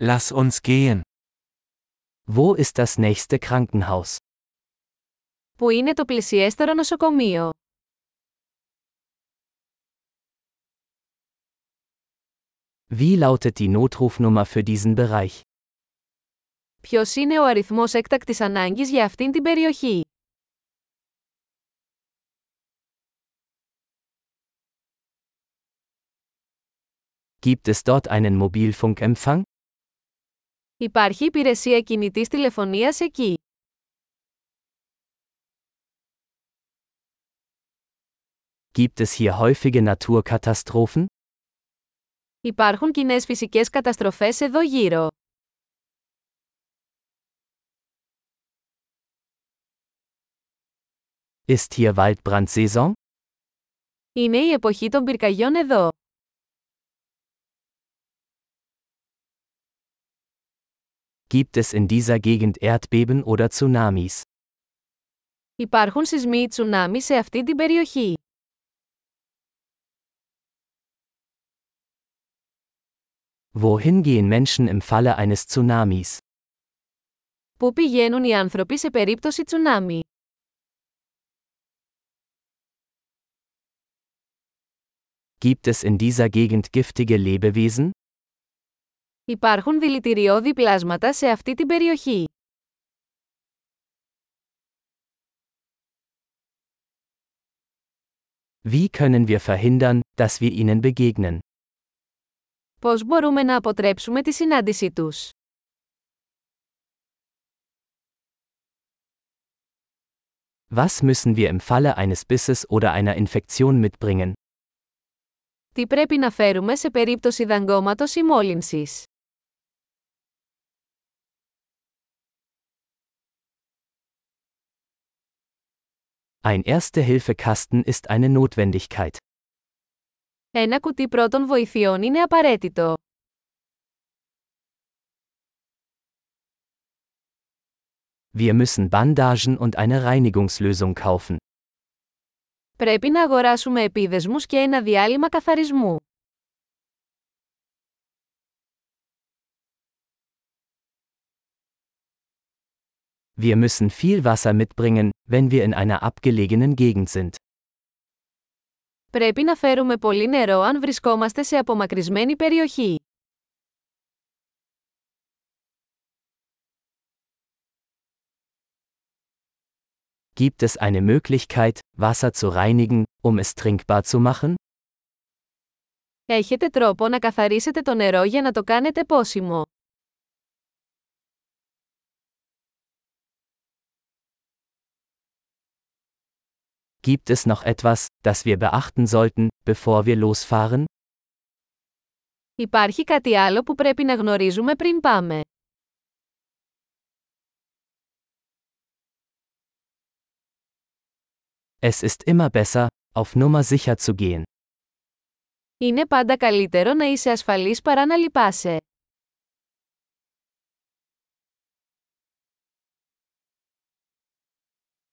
Lass uns gehen. Wo ist das nächste Krankenhaus? Πού είναι το πλησιέστερο νοσοκομείο? Wie lautet die Notrufnummer für diesen Bereich? Ποιος είναι ο αριθμός έκτακτης ανάγκης για αυτήν την περιοχή? Gibt es dort einen Mobilfunkempfang? Υπάρχει υπηρεσία κινητής τηλεφωνίας εκεί. Gibt es hier häufige Naturkatastrophen? Υπάρχουν κοινές φυσικές καταστροφές εδώ γύρω. Ist hier Waldbrandsaison? Είναι η εποχή των πυρκαγιών εδώ. Gibt es in dieser Gegend Erdbeben oder Tsunamis? Υπάρχουν σεισμοί ή τσουνάμι σε αυτή την περιοχή. Wohin gehen Menschen im Falle eines Tsunamis? Πού πηγαίνουν οι άνθρωποι σε περίπτωση τσουνάμι? Gibt es in dieser Gegend giftige Lebewesen? Υπάρχουν δηλητηριώδη πλάσματα σε αυτή την περιοχή. Wie können wir verhindern, dass wir ihnen begegnen? Πώς μπορούμε να αποτρέψουμε τη συνάντησή τους? Was müssen wir im Falle eines Bisses oder einer Infektion mitbringen? Τι πρέπει να φέρουμε σε περίπτωση δαγκώματος ή μόλυνσης? Ein Erste-Hilfe-Kasten ist eine Notwendigkeit. Ένα κουτί πρώτων βοηθειών είναι απαραίτητο. Wir müssen Bandagen und eine Reinigungslösung kaufen. Πρέπει να αγοράσουμε επίδεσμους και ένα διάλειμμα καθαρισμού. Wir müssen viel Wasser mitbringen, wenn wir in einer abgelegenen Gegend sind. Πρέπει να φέρουμε πολύ νερό αν βρισκόμαστε σε απομακρυσμένη περιοχή. Gibt es eine Möglichkeit, Wasser zu reinigen, um es trinkbar zu machen? Έχετε τρόπο να καθαρίσετε το νερό για να το κάνετε πόσιμο. Gibt es noch etwas, das wir beachten sollten, bevor wir losfahren? Υπάρχει κάτι άλλο που πρέπει να γνωρίζουμε πριν πάμε. Es ist immer besser, auf Nummer sicher zu gehen. Είναι πάντα καλύτερο να είσαι ασφαλής παρά να λυπάσαι.